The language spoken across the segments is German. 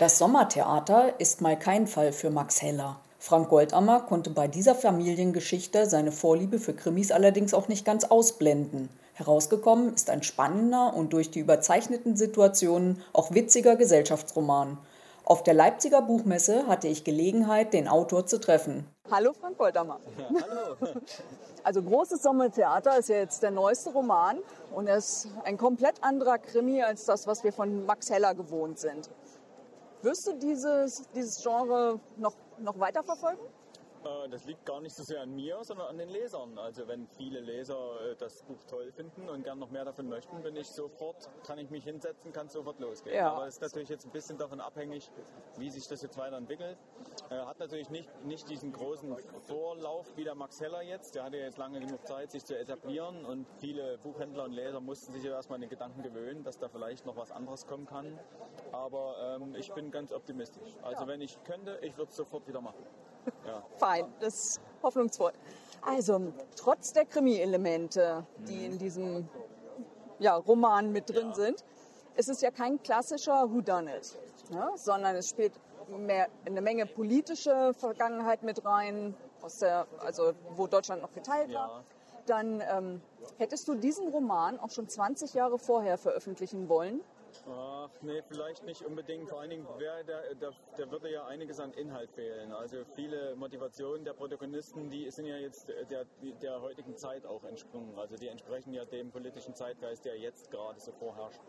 Das Sommertheater ist mal kein Fall für Max Heller. Frank Goldammer konnte bei dieser Familiengeschichte seine Vorliebe für Krimis allerdings auch nicht ganz ausblenden. Herausgekommen ist ein spannender und durch die überzeichneten Situationen auch witziger Gesellschaftsroman. Auf der Leipziger Buchmesse hatte ich Gelegenheit, den Autor zu treffen. Hallo Frank Goldammer. Ja, hallo. Also Großes Sommertheater ist ja jetzt der neueste Roman und er ist ein komplett anderer Krimi als das, was wir von Max Heller gewohnt sind. Wirst du dieses, dieses Genre noch, noch weiterverfolgen? Äh, Das liegt gar nicht so sehr an mir, sondern an den Lesern. Also wenn viele Leser äh, das Buch toll finden und gern noch mehr davon möchten, bin ich sofort, kann ich mich hinsetzen, kann sofort losgehen. Ja. Aber es ist natürlich jetzt ein bisschen davon abhängig, wie sich das jetzt weiterentwickelt. Äh, hat natürlich nicht, nicht diesen großen Vorlauf wie der Max Heller jetzt. Der hatte ja jetzt lange genug Zeit, sich zu etablieren und viele Buchhändler und Leser mussten sich ja erstmal an den Gedanken gewöhnen, dass da vielleicht noch was anderes kommen kann. Aber ähm, ich bin ganz optimistisch. Also wenn ich könnte, ich würde es sofort wieder machen. Ja. Fein, das ist hoffnungsvoll. Also, trotz der Krimi-Elemente, die in diesem ja, Roman mit drin Ja. sind, ist es ja kein klassischer Whodunit, ne? sondern es spielt mehr eine Menge politische Vergangenheit mit rein, aus der, also wo Deutschland noch geteilt war. Ja. Dann ähm, hättest du diesen Roman auch schon 20 Jahre vorher veröffentlichen wollen. Ach, nee, vielleicht nicht unbedingt. Vor allen Dingen, wär der, der, der würde ja einiges an Inhalt fehlen. Also viele Motivationen der Protagonisten, die sind ja jetzt der, der heutigen Zeit auch entsprungen. Also die entsprechen ja dem politischen Zeitgeist, der jetzt gerade so vorherrscht.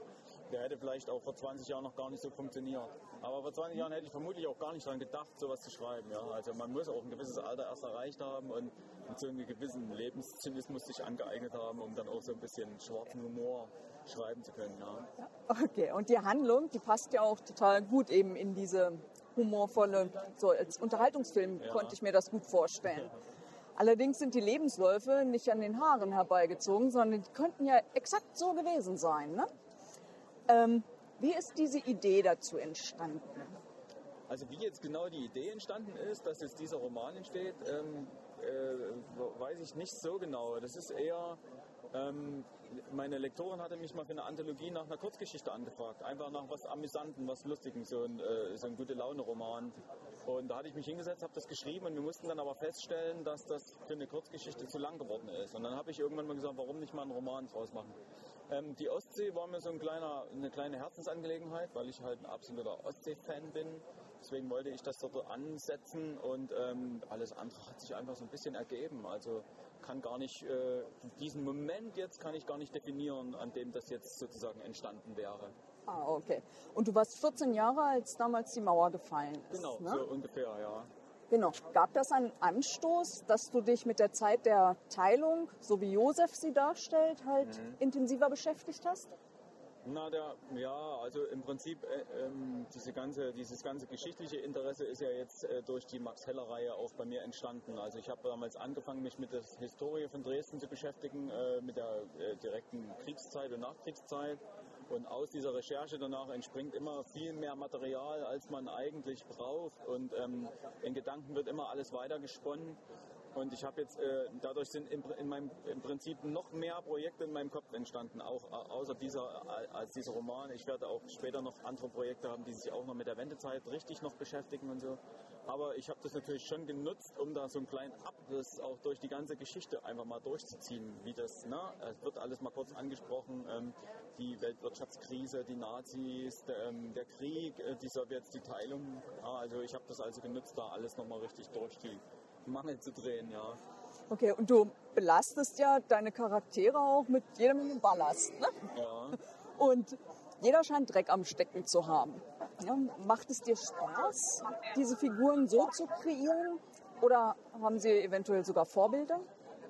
Der hätte vielleicht auch vor 20 Jahren noch gar nicht so funktioniert. Aber vor 20 Jahren hätte ich vermutlich auch gar nicht daran gedacht, sowas zu schreiben. Ja? Also man muss auch ein gewisses Alter erst erreicht haben und, und so einen gewissen Lebenszynismus sich angeeignet haben, um dann auch so ein bisschen schwarzen Humor schreiben zu können. Ja. Okay, und die Handlung, die passt ja auch total gut eben in diese humorvolle, so als Unterhaltungsfilm Ja. konnte ich mir das gut vorstellen. Allerdings sind die Lebensläufe nicht an den Haaren herbeigezogen, sondern die könnten ja exakt so gewesen sein. Ne? Ähm, wie ist diese Idee dazu entstanden? Also wie jetzt genau die Idee entstanden ist, dass jetzt dieser Roman entsteht, ähm, äh, weiß ich nicht so genau. Das ist eher, ähm, meine Lektorin hatte mich mal für eine Anthologie nach einer Kurzgeschichte angefragt. Einfach nach was Amüsanten, was Lustigem, so ein, äh, so ein gute Laune-Roman. Und da hatte ich mich hingesetzt, habe das geschrieben und wir mussten dann aber feststellen, dass das für eine Kurzgeschichte zu lang geworden ist. Und dann habe ich irgendwann mal gesagt, warum nicht mal einen Roman draus machen. Ähm, die Ostsee war mir so ein kleiner, eine kleine Herzensangelegenheit, weil ich halt ein absoluter Ostsee-Fan bin. Deswegen wollte ich das dort ansetzen und ähm, alles andere hat sich einfach so ein bisschen ergeben. Also kann gar nicht, äh, diesen Moment jetzt kann ich gar nicht definieren, an dem das jetzt sozusagen entstanden wäre. Ah, okay. Und du warst 14 Jahre, als damals die Mauer gefallen ist. Genau, ne? so ungefähr, ja. Genau. Gab das einen Anstoß, dass du dich mit der Zeit der Teilung, so wie Josef sie darstellt, halt Mhm. intensiver beschäftigt hast? Na, der, ja, also im Prinzip äh, ähm, diese ganze, dieses ganze geschichtliche Interesse ist ja jetzt äh, durch die Max Heller-Reihe auch bei mir entstanden. Also ich habe damals angefangen, mich mit der Historie von Dresden zu beschäftigen, äh, mit der äh, direkten Kriegszeit und Nachkriegszeit. Und aus dieser Recherche danach entspringt immer viel mehr Material, als man eigentlich braucht. Und ähm, in Gedanken wird immer alles weitergesponnen. Und ich habe jetzt, äh, dadurch sind im, in meinem, im Prinzip noch mehr Projekte in meinem Kopf entstanden, auch au- außer dieser, als dieser Roman. Ich werde auch später noch andere Projekte haben, die sich auch noch mit der Wendezeit richtig noch beschäftigen und so. Aber ich habe das natürlich schon genutzt, um da so einen kleinen Abriss auch durch die ganze Geschichte einfach mal durchzuziehen, wie das, ne? Es wird alles mal kurz angesprochen, ähm, die Weltwirtschaftskrise, die Nazis, der, ähm, der Krieg, äh, die Sowjets, die Teilung. Ja, also ich habe das also genutzt, da alles nochmal richtig durch die Mangel zu drehen, ja. Okay, und du belastest ja deine Charaktere auch mit jeder Menge Ballast. Ne? Ja. Und jeder scheint Dreck am Stecken zu haben. Ja, macht es dir Spaß, diese Figuren so zu kreieren? Oder haben sie eventuell sogar Vorbilder?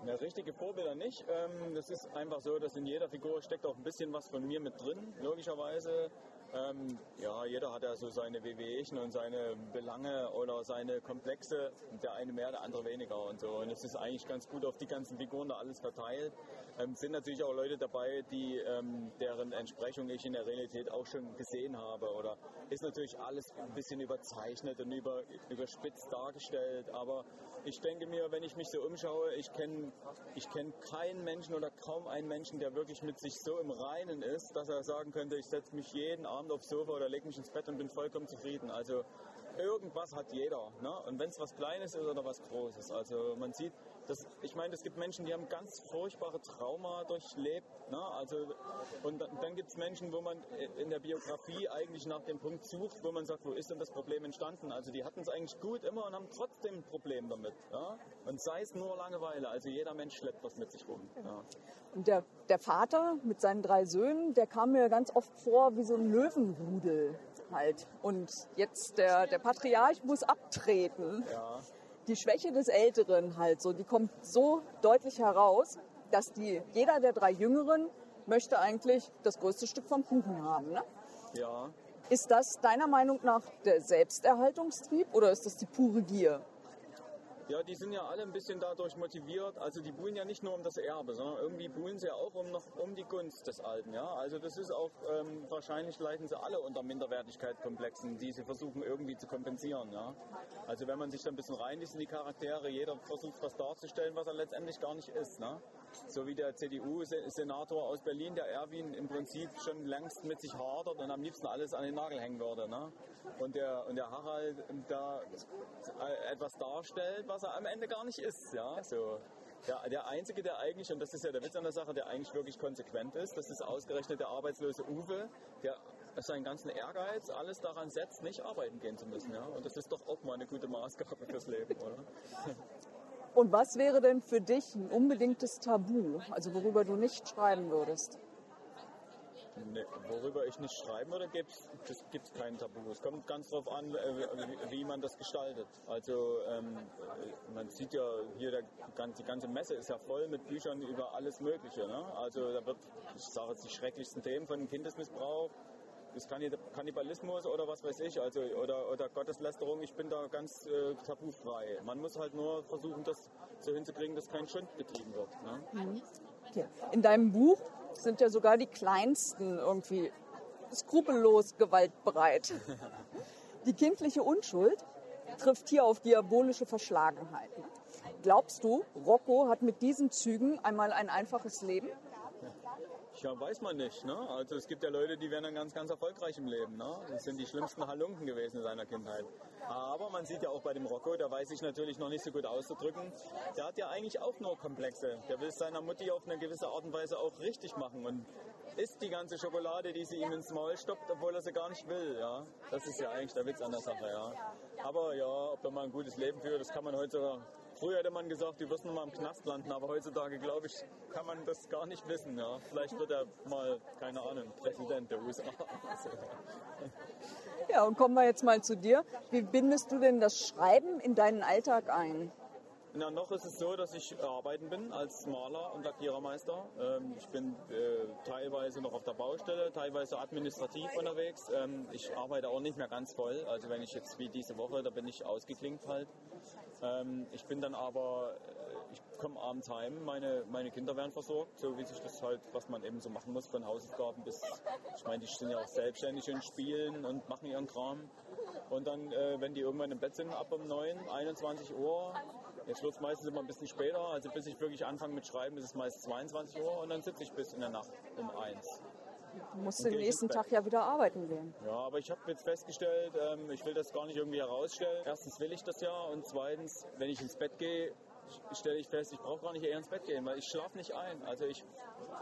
Ja, richtige Vorbilder nicht. Ähm, das ist einfach so, dass in jeder Figur steckt auch ein bisschen was von mir mit drin, logischerweise. Ähm, ja, jeder hat ja so seine Wehwehchen und seine Belange oder seine Komplexe. Der eine mehr, der andere weniger und so. Und es ist eigentlich ganz gut auf die ganzen Figuren da alles verteilt. Ähm, sind natürlich auch Leute dabei, die ähm, deren Entsprechung ich in der Realität auch schon gesehen habe. Oder ist natürlich alles ein bisschen überzeichnet und über, überspitzt dargestellt. Aber ich denke mir, wenn ich mich so umschaue, ich kenne ich kenn keinen Menschen oder kaum einen Menschen, der wirklich mit sich so im Reinen ist, dass er sagen könnte, ich setze mich jeden Abend aufs Sofa oder lege mich ins Bett und bin vollkommen zufrieden. Also irgendwas hat jeder. Ne? Und wenn es was Kleines ist oder was Großes. Also man sieht, dass, ich meine, es gibt Menschen, die haben ganz furchtbare Trauma durchlebt. Ne? Also, und dann, dann gibt es Menschen, wo man in der Biografie eigentlich nach dem Punkt sucht, wo man sagt, wo ist denn das Problem entstanden? Also die hatten es eigentlich gut immer und haben trotzdem ein Problem damit. Ja? Und sei es nur Langeweile. Also jeder Mensch schleppt was mit sich rum. Ja. Und der, der Vater mit seinen drei Söhnen, der kam mir ganz oft vor wie so ein Löwenrudel halt. Und jetzt der, der Patriarch muss abtreten. Ja. Die Schwäche des Älteren halt so, die kommt so deutlich heraus, dass die, jeder der drei Jüngeren möchte eigentlich das größte Stück vom Kuchen haben. Ne? Ja. Ist das deiner Meinung nach der Selbsterhaltungstrieb oder ist das die pure Gier? Ja, die sind ja alle ein bisschen dadurch motiviert. Also die buhlen ja nicht nur um das Erbe, sondern irgendwie buhlen sie ja auch um, noch, um die Gunst des Alten. Ja? Also das ist auch, ähm, wahrscheinlich leiden sie alle unter Minderwertigkeitskomplexen, die sie versuchen irgendwie zu kompensieren. Ja? Also wenn man sich da ein bisschen reinliest in die Charaktere, jeder versucht was darzustellen, was er letztendlich gar nicht ist. Ne? So wie der CDU-Senator aus Berlin, der Erwin, im Prinzip schon längst mit sich hadert und am liebsten alles an den Nagel hängen würde. Ne? Und, der, und der Harald da etwas darstellt, was er am Ende gar nicht ist. Ja? So. Der, der Einzige, der eigentlich, und das ist ja der Witz an der Sache, der eigentlich wirklich konsequent ist, das ist ausgerechnet der arbeitslose Uwe, der seinen ganzen Ehrgeiz alles daran setzt, nicht arbeiten gehen zu müssen. Ja? Und das ist doch auch mal eine gute Maßgabe fürs Leben, oder? Und was wäre denn für dich ein unbedingtes Tabu, also worüber du nicht schreiben würdest? Nee, worüber ich nicht schreiben würde, gibt es kein Tabu. Es kommt ganz darauf an, äh, wie man das gestaltet. Also ähm, man sieht ja hier, der, die ganze Messe ist ja voll mit Büchern über alles Mögliche. Ne? Also da wird, ich sage jetzt die schrecklichsten Themen von Kindesmissbrauch bis Kannibalismus oder was weiß ich, also oder, oder Gotteslästerung, ich bin da ganz äh, tabufrei. Man muss halt nur versuchen, das so hinzukriegen, dass kein Schund betrieben wird. Ne? Mhm. In deinem Buch sind ja sogar die Kleinsten irgendwie skrupellos gewaltbereit. Die kindliche Unschuld trifft hier auf diabolische Verschlagenheiten. Glaubst du, Rocco hat mit diesen Zügen einmal ein einfaches Leben? Ja, weiß man nicht. Ne? Also es gibt ja Leute, die werden dann ganz, ganz erfolgreich im Leben. Ne? Das sind die schlimmsten Halunken gewesen in seiner Kindheit. Aber man sieht ja auch bei dem Rocco, der weiß sich natürlich noch nicht so gut auszudrücken. Der hat ja eigentlich auch nur Komplexe. Der will seiner Mutti auf eine gewisse Art und Weise auch richtig machen und isst die ganze Schokolade, die sie ihm ins Maul stoppt, obwohl er sie gar nicht will. Ja? Das ist ja eigentlich der Witz an der Sache. Ja? Aber ja, ob er mal ein gutes Leben führt, das kann man heute sogar Früher hätte man gesagt, du wirst noch mal im Knast landen, aber heutzutage, glaube ich, kann man das gar nicht wissen. Ja? Vielleicht wird er mal, keine Ahnung, Präsident der USA. ja, und kommen wir jetzt mal zu dir. Wie bindest du denn das Schreiben in deinen Alltag ein? Na, noch ist es so, dass ich arbeiten bin als Maler und Lackierermeister. Ähm, ich bin äh, teilweise noch auf der Baustelle, teilweise administrativ unterwegs. Ähm, ich arbeite auch nicht mehr ganz voll. Also wenn ich jetzt wie diese Woche, da bin ich ausgeklinkt halt. Ähm, ich bin dann aber, äh, ich komme abends heim, meine, meine Kinder werden versorgt, so wie sich das halt, was man eben so machen muss, von Hausaufgaben bis, ich meine, die sind ja auch selbstständig und spielen und machen ihren Kram. Und dann, äh, wenn die irgendwann im Bett sind, ab um 9, 21 Uhr, jetzt wird es meistens immer ein bisschen später, also bis ich wirklich anfange mit Schreiben, ist es meist 22 Uhr und dann sitze ich bis in der Nacht um 1. Du musst den nächsten Tag ja wieder arbeiten gehen. Ja, aber ich habe jetzt festgestellt, ähm, ich will das gar nicht irgendwie herausstellen. Erstens will ich das ja und zweitens, wenn ich ins Bett gehe, stelle ich fest, ich brauche gar nicht eher ins Bett gehen, weil ich schlafe nicht ein. Also ich,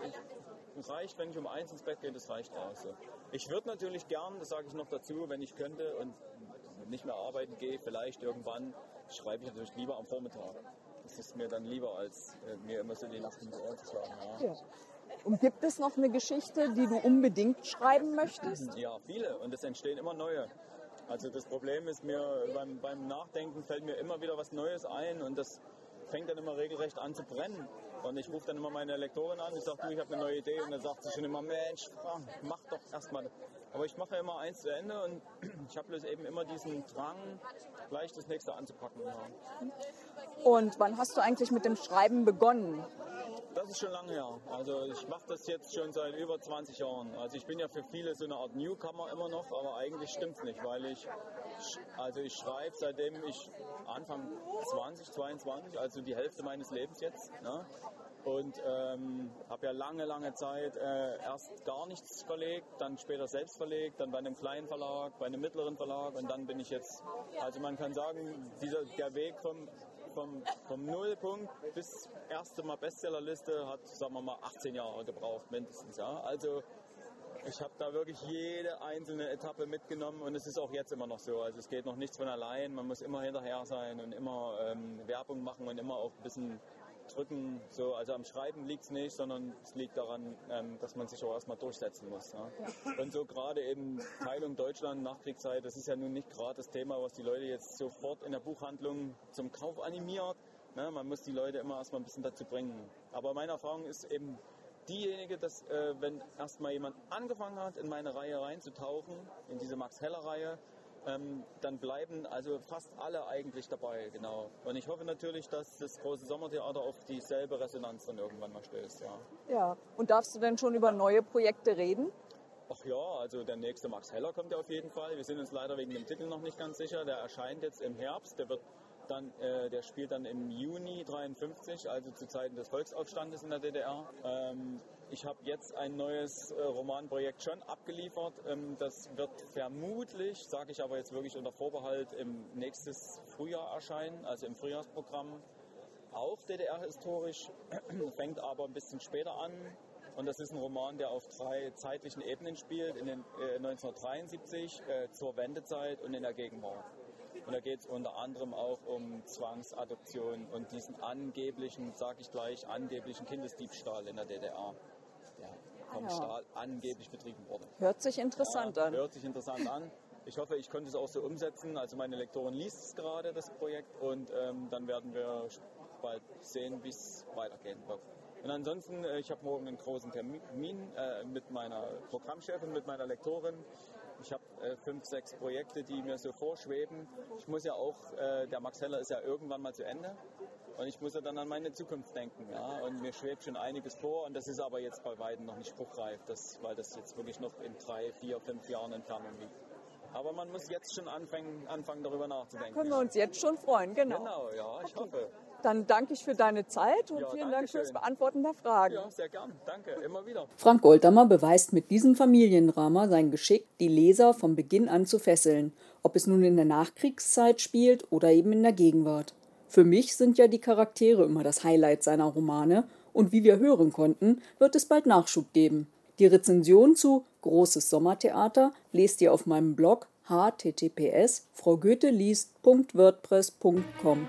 ich reicht, wenn ich um eins ins Bett gehe, das reicht aus. Ich würde natürlich gern, das sage ich noch dazu, wenn ich könnte und nicht mehr arbeiten gehe, vielleicht irgendwann, schreibe ich natürlich lieber am Vormittag. Das ist mir dann lieber, als äh, mir immer so die Nacht ins Ohr zu schlagen. Ja. ja. Und gibt es noch eine Geschichte, die du unbedingt schreiben möchtest? Ja, viele. Und es entstehen immer neue. Also das Problem ist mir, beim, beim Nachdenken fällt mir immer wieder was Neues ein und das fängt dann immer regelrecht an zu brennen. Und ich rufe dann immer meine Lektorin an, ich sage, du, ich habe eine neue Idee. Und dann sagt sie schon immer, Mensch, mach doch erstmal. Aber ich mache immer eins zu Ende und ich habe bloß eben immer diesen Drang, gleich das nächste anzupacken. Ja. Und wann hast du eigentlich mit dem Schreiben begonnen? Das ist schon lange her. Also ich mache das jetzt schon seit über 20 Jahren. Also ich bin ja für viele so eine Art Newcomer immer noch, aber eigentlich stimmt es nicht, weil ich, also ich schreibe seitdem ich Anfang 20, 22, also die Hälfte meines Lebens jetzt. Ne? und ähm, habe ja lange, lange Zeit äh, erst gar nichts verlegt, dann später selbst verlegt, dann bei einem kleinen Verlag, bei einem mittleren Verlag und dann bin ich jetzt, also man kann sagen, dieser, der Weg vom, vom, vom Nullpunkt bis erste Mal Bestsellerliste hat, sagen wir mal, 18 Jahre gebraucht mindestens. Ja? Also ich habe da wirklich jede einzelne Etappe mitgenommen und es ist auch jetzt immer noch so. Also es geht noch nichts von allein, man muss immer hinterher sein und immer ähm, Werbung machen und immer auch ein bisschen drücken. So, also am Schreiben liegt es nicht, sondern es liegt daran, ähm, dass man sich auch erstmal durchsetzen muss. Ja. Ja. Und so gerade eben Teilung Deutschland, Nachkriegszeit, das ist ja nun nicht gerade das Thema, was die Leute jetzt sofort in der Buchhandlung zum Kauf animiert. Ne, man muss die Leute immer erstmal ein bisschen dazu bringen. Aber meine Erfahrung ist eben diejenige, dass äh, wenn erstmal jemand angefangen hat, in meine Reihe reinzutauchen, in diese Max Heller Reihe, ähm, dann bleiben also fast alle eigentlich dabei, genau. Und ich hoffe natürlich, dass das große Sommertheater auf dieselbe Resonanz dann irgendwann mal stößt, ja. Ja, und darfst du denn schon über neue Projekte reden? Ach ja, also der nächste Max Heller kommt ja auf jeden Fall. Wir sind uns leider wegen dem Titel noch nicht ganz sicher. Der erscheint jetzt im Herbst. Der wird dann, äh, der spielt dann im Juni 53, also zu Zeiten des Volksaufstandes in der DDR. Ähm, ich habe jetzt ein neues äh, Romanprojekt schon abgeliefert. Ähm, das wird vermutlich, sage ich aber jetzt wirklich unter Vorbehalt, im nächstes Frühjahr erscheinen, also im Frühjahrsprogramm. Auch DDR-historisch, fängt aber ein bisschen später an. Und das ist ein Roman, der auf drei zeitlichen Ebenen spielt, in den, äh, 1973, äh, zur Wendezeit und in der Gegenwart. Und da geht es unter anderem auch um Zwangsadoption und diesen angeblichen, sage ich gleich, angeblichen Kindesdiebstahl in der DDR vom ja. Staat angeblich betrieben wurde. Hört sich interessant ja, an. Hört sich interessant an. Ich hoffe, ich konnte es auch so umsetzen. Also meine Lektorin liest es gerade, das Projekt, und ähm, dann werden wir bald sehen, wie es weitergehen wird. Und ansonsten, äh, ich habe morgen einen großen Termin äh, mit meiner Programmchefin, mit meiner Lektorin. Ich habe äh, fünf, sechs Projekte, die mir so vorschweben. Ich muss ja auch, äh, der Max Heller ist ja irgendwann mal zu Ende. Und ich muss ja dann an meine Zukunft denken. Ja? Und mir schwebt schon einiges vor. Und das ist aber jetzt bei weitem noch nicht spruchreif, das, weil das jetzt wirklich noch in drei, vier, fünf Jahren Entfernung liegt. Aber man muss jetzt schon anfangen, anfangen darüber nachzudenken. Können wir uns jetzt schon freuen, genau. Genau, ja, ich okay. hoffe. Dann danke ich für deine Zeit und ja, vielen Dank fürs Beantworten der Fragen. Ja, sehr gern. Danke, immer wieder. Frank Goldammer beweist mit diesem Familiendrama sein Geschick, die Leser von Beginn an zu fesseln, ob es nun in der Nachkriegszeit spielt oder eben in der Gegenwart. Für mich sind ja die Charaktere immer das Highlight seiner Romane und wie wir hören konnten, wird es bald Nachschub geben. Die Rezension zu Großes Sommertheater lest ihr auf meinem Blog https fraugoetheliest.wordpress.com.